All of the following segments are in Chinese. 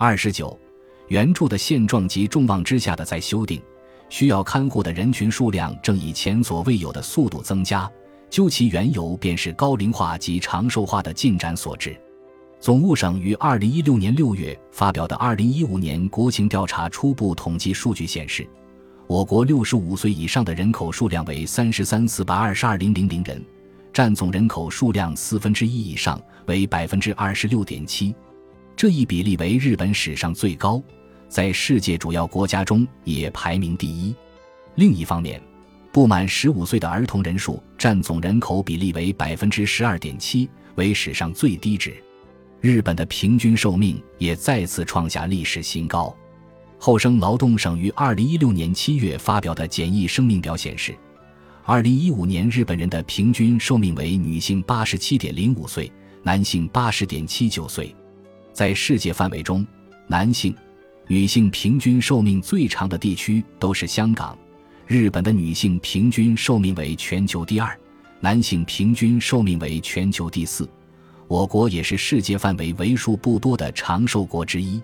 二十九，原著的现状及众望之下的再修订，需要看护的人群数量正以前所未有的速度增加。究其缘由，便是高龄化及长寿化的进展所致。总务省于二零一六年六月发表的二零一五年国情调查初步统计数据显示，我国六十五岁以上的人口数量为三十三四百二十二零零零人，占总人口数量四分之一以上，为百分之二十六点七，这一比例为日本史上最高，在世界主要国家中也排名第一。另一方面，不满十五岁的儿童人数占总人口比例为百分之十二点七，为史上最低值。日本的平均寿命也再次创下历史新高。厚生劳动省于二零一六年七月发表的简易生命表显示，二零一五年日本人的平均寿命为女性八十七点零五岁，男性八十点七九岁。在世界范围中，男性、女性平均寿命最长的地区都是香港。日本的女性平均寿命为全球第二，男性平均寿命为全球第四。我国也是世界范围为数不多的长寿国之一。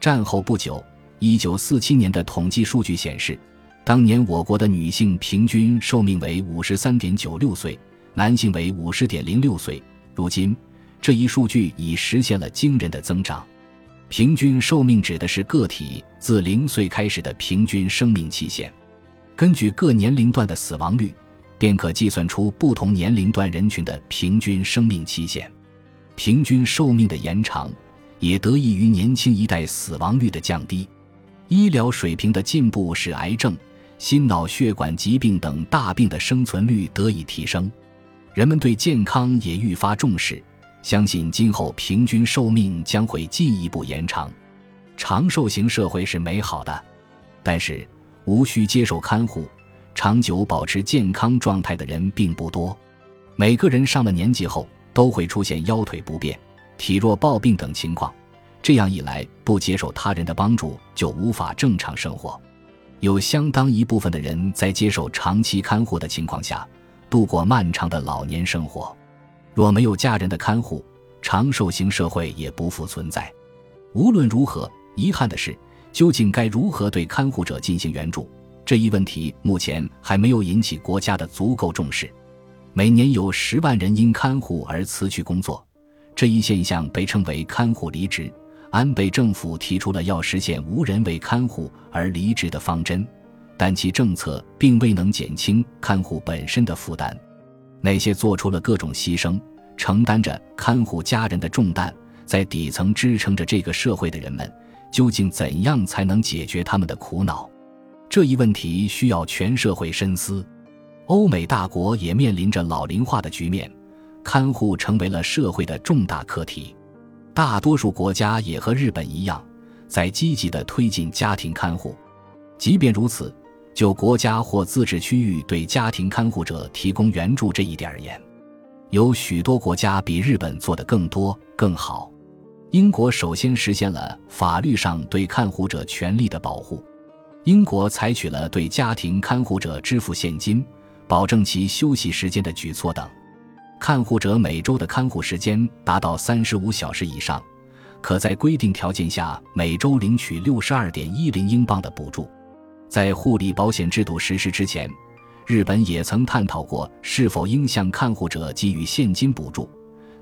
战后不久，一九四七年的统计数据显示，当年我国的女性平均寿命为五十三点九六岁，男性为五十点零六岁。如今，这一数据已实现了惊人的增长。平均寿命指的是个体自零岁开始的平均生命期限，根据各年龄段的死亡率，便可计算出不同年龄段人群的平均生命期限。平均寿命的延长，也得益于年轻一代死亡率的降低。医疗水平的进步使癌症、心脑血管疾病等大病的生存率得以提升，人们对健康也愈发重视。相信今后平均寿命将会进一步延长。长寿型社会是美好的，但是无需接受看护、长久保持健康状态的人并不多。每个人上了年纪后。都会出现腰腿不便、体弱暴病等情况，这样一来，不接受他人的帮助就无法正常生活。有相当一部分的人在接受长期看护的情况下，度过漫长的老年生活。若没有家人的看护，长寿型社会也不复存在。无论如何，遗憾的是，究竟该如何对看护者进行援助这一问题，目前还没有引起国家的足够重视。每年有十万人因看护而辞去工作，这一现象被称为“看护离职”。安倍政府提出了要实现无人为看护而离职的方针，但其政策并未能减轻看护本身的负担。那些做出了各种牺牲、承担着看护家人的重担，在底层支撑着这个社会的人们，究竟怎样才能解决他们的苦恼？这一问题需要全社会深思。欧美大国也面临着老龄化的局面，看护成为了社会的重大课题。大多数国家也和日本一样，在积极地推进家庭看护。即便如此，就国家或自治区域对家庭看护者提供援助这一点而言，有许多国家比日本做得更多、更好。英国首先实现了法律上对看护者权利的保护，英国采取了对家庭看护者支付现金。保证其休息时间的举措等，看护者每周的看护时间达到三十五小时以上，可在规定条件下每周领取六十二点一零英镑的补助。在护理保险制度实施之前，日本也曾探讨过是否应向看护者给予现金补助，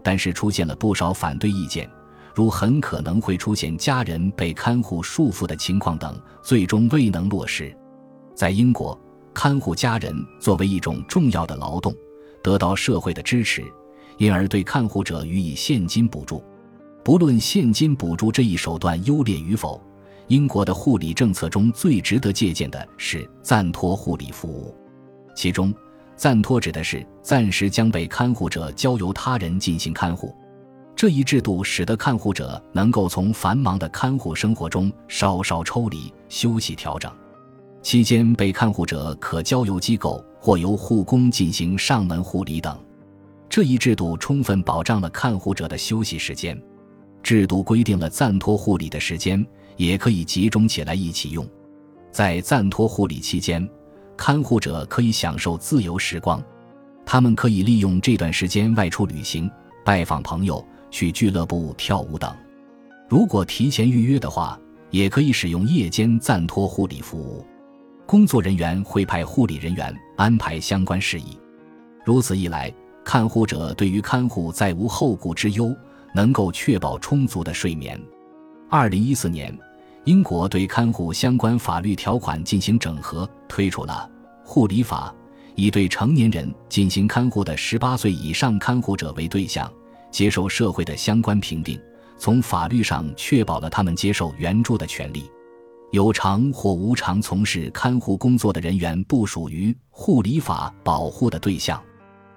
但是出现了不少反对意见，如很可能会出现家人被看护束缚的情况等，最终未能落实。在英国。看护家人作为一种重要的劳动，得到社会的支持，因而对看护者予以现金补助。不论现金补助这一手段优劣与否，英国的护理政策中最值得借鉴的是暂托护理服务。其中，暂托指的是暂时将被看护者交由他人进行看护。这一制度使得看护者能够从繁忙的看护生活中稍稍抽离、休息、调整。期间，被看护者可交由机构或由护工进行上门护理等。这一制度充分保障了看护者的休息时间。制度规定了暂托护理的时间也可以集中起来一起用。在暂托护理期间，看护者可以享受自由时光，他们可以利用这段时间外出旅行、拜访朋友、去俱乐部跳舞等。如果提前预约的话，也可以使用夜间暂托护理服务。工作人员会派护理人员安排相关事宜。如此一来，看护者对于看护再无后顾之忧，能够确保充足的睡眠。二零一四年，英国对看护相关法律条款进行整合，推出了《护理法》，以对成年人进行看护的十八岁以上看护者为对象，接受社会的相关评定，从法律上确保了他们接受援助的权利。有偿或无偿从事看护工作的人员不属于《护理法》保护的对象。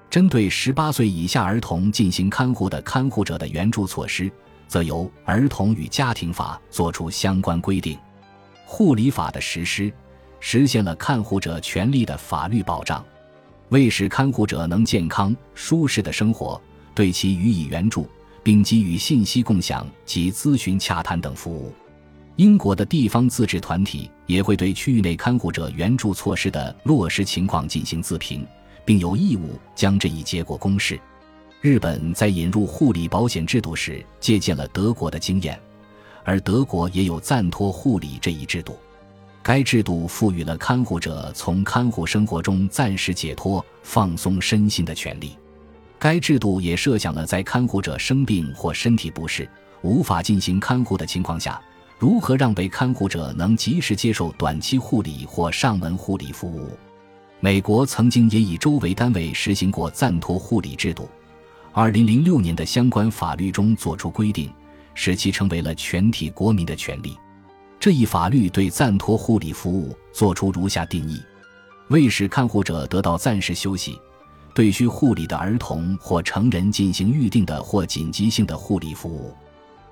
针对十八岁以下儿童进行看护的看护者的援助措施。则由《儿童与家庭法》作出相关规定。护理法的实施，实现了看护者权利的法律保障，为使看护者能健康舒适的生活，对其予以援助，并给予信息共享及咨询洽谈等服务。英国的地方自治团体也会对区域内看护者援助措施的落实情况进行自评，并有义务将这一结果公示。日本在引入护理保险制度时借鉴了德国的经验，而德国也有暂托护理这一制度。该制度赋予了看护者从看护生活中暂时解脱、放松身心的权利。该制度也设想了在看护者生病或身体不适、无法进行看护的情况下，如何让被看护者能及时接受短期护理或上门护理服务。美国曾经也以州为单位实行过暂托护理制度。二零零六年的相关法律中作出规定，使其成为了全体国民的权利。这一法律对暂托护理服务作出如下定义：为使看护者得到暂时休息，对需护理的儿童或成人进行预定的或紧急性的护理服务。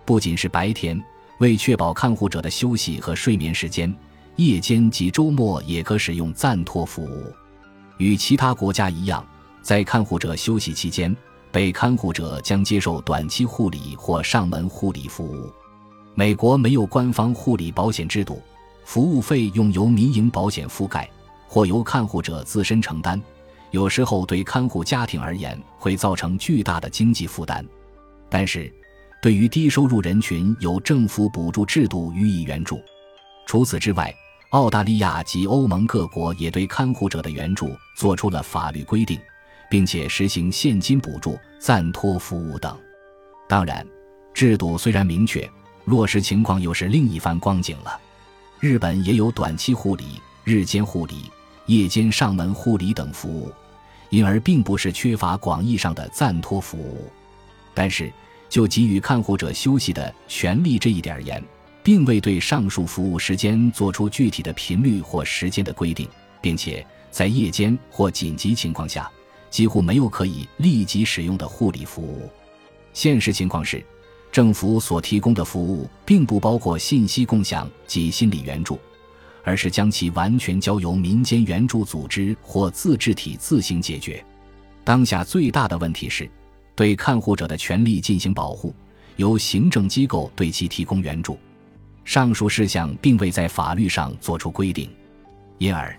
不仅是白天，为确保看护者的休息和睡眠时间，夜间及周末也可使用暂托服务。与其他国家一样，在看护者休息期间。被看护者将接受短期护理或上门护理服务。美国没有官方护理保险制度，服务费用由民营保险覆盖，或由看护者自身承担。有时候对看护家庭而言会造成巨大的经济负担。但是，对于低收入人群有政府补助制度予以援助。除此之外，澳大利亚及欧盟各国也对看护者的援助做出了法律规定。并且实行现金补助、暂托服务等。当然，制度虽然明确，落实情况又是另一番光景了。日本也有短期护理、日间护理、夜间上门护理等服务，因而并不是缺乏广义上的暂托服务。但是，就给予看护者休息的权利这一点而言，并未对上述服务时间做出具体的频率或时间的规定，并且在夜间或紧急情况下。几乎没有可以立即使用的护理服务。现实情况是，政府所提供的服务并不包括信息共享及心理援助，而是将其完全交由民间援助组织或自治体自行解决。当下最大的问题是，对看护者的权利进行保护，由行政机构对其提供援助。上述事项并未在法律上作出规定，因而。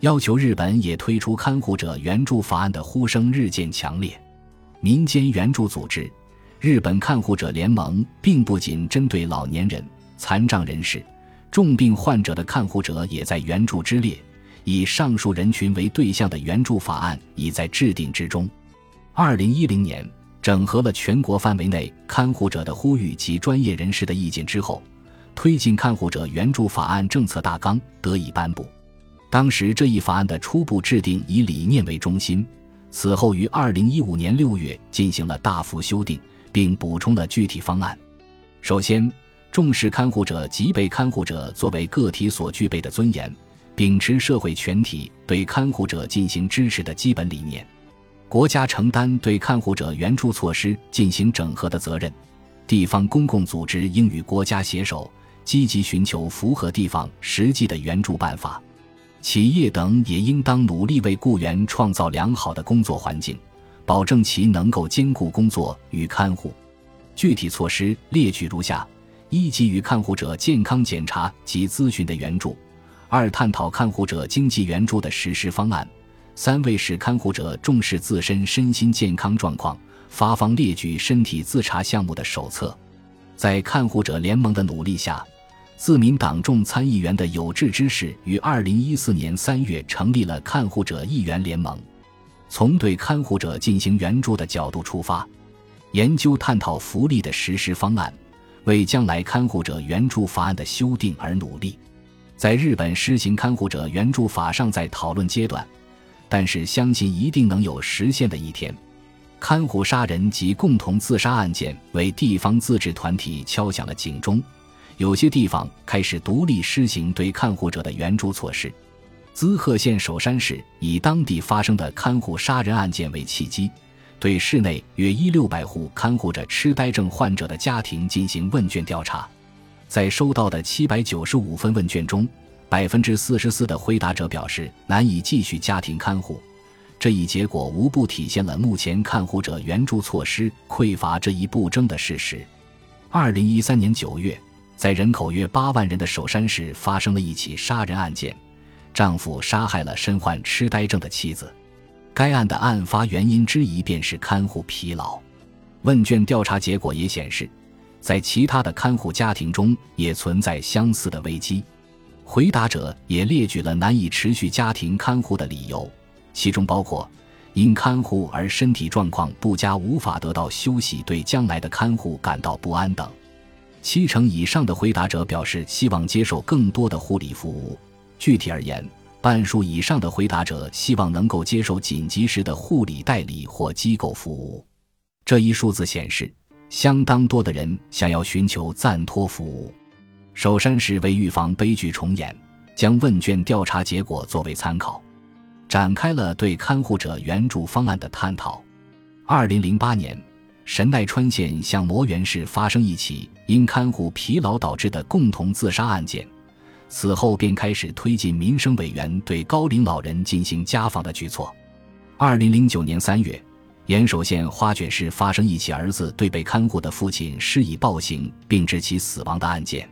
要求日本也推出看护者援助法案的呼声日渐强烈。民间援助组织日本看护者联盟并不仅针对老年人、残障人士、重病患者的看护者也在援助之列，以上述人群为对象的援助法案已在制定之中。二零一零年，整合了全国范围内看护者的呼吁及专业人士的意见之后，推进看护者援助法案政策大纲得以颁布。当时这一法案的初步制定以理念为中心，此后于二零一五年六月进行了大幅修订，并补充了具体方案。首先，重视看护者及被看护者作为个体所具备的尊严，秉持社会全体对看护者进行支持的基本理念。国家承担对看护者援助措施进行整合的责任，地方公共组织应与国家携手，积极寻求符合地方实际的援助办法。企业等也应当努力为雇员创造良好的工作环境，保证其能够兼顾工作与看护。具体措施列举如下：一、给予看护者健康检查及咨询的援助；二、探讨看护者经济援助的实施方案；三、为使看护者重视自身身心健康状况，发放列举身体自查项目的手册。在看护者联盟的努力下，自民党众参议员的有志之士于二零一四年三月成立了看护者议员联盟，从对看护者进行援助的角度出发，研究探讨福利的实施方案，为将来看护者援助法案的修订而努力。在日本施行看护者援助法尚在讨论阶段，但是相信一定能有实现的一天。看护杀人及共同自杀案件为地方自治团体敲响了警钟，有些地方开始独立施行对看护者的援助措施。滋贺县首山市以当地发生的看护杀人案件为契机，对市内约一六百户看护着痴呆症患者的家庭进行问卷调查，在收到的七百九十五份问卷中，百分之四十四的回答者表示难以继续家庭看护。这一结果无不体现了目前看护者援助措施匮乏这一不争的事实。二零一三年九月，在人口约八万人的首山市发生了一起杀人案件，丈夫杀害了身患痴呆症的妻子。该案的案发原因之一便是看护疲劳。问卷调查结果也显示，在其他的看护家庭中也存在相似的危机。回答者也列举了难以持续家庭看护的理由。其中包括因看护而身体状况不佳无法得到休息，对将来的看护感到不安等。七成以上的回答者表示希望接受更多的护理服务。具体而言，半数以上的回答者希望能够接受紧急时的护理代理或机构服务。这一数字显示，相当多的人想要寻求暂托服务。首山市为预防悲剧重演，将问卷调查结果作为参考。展开了对看护者援助方案的探讨。二零零八年，神奈川县向磨原市发生一起因看护疲劳导致的共同自杀案件，此后便开始推进民生委员对高龄老人进行家访的举措。二零零九年三月，岩手县花卷市发生一起儿子对被看护的父亲施以暴行并致其死亡的案件。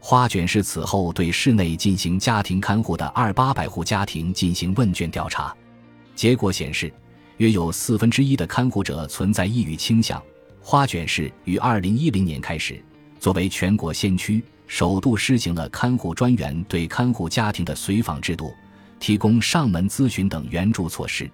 花卷市此后对市内进行家庭看护的二八百户家庭进行问卷调查，结果显示，约有四分之一的看护者存在抑郁倾向。花卷市于二零一零年开始，作为全国先驱，首度施行了看护专员对看护家庭的随访制度，提供上门咨询等援助措施。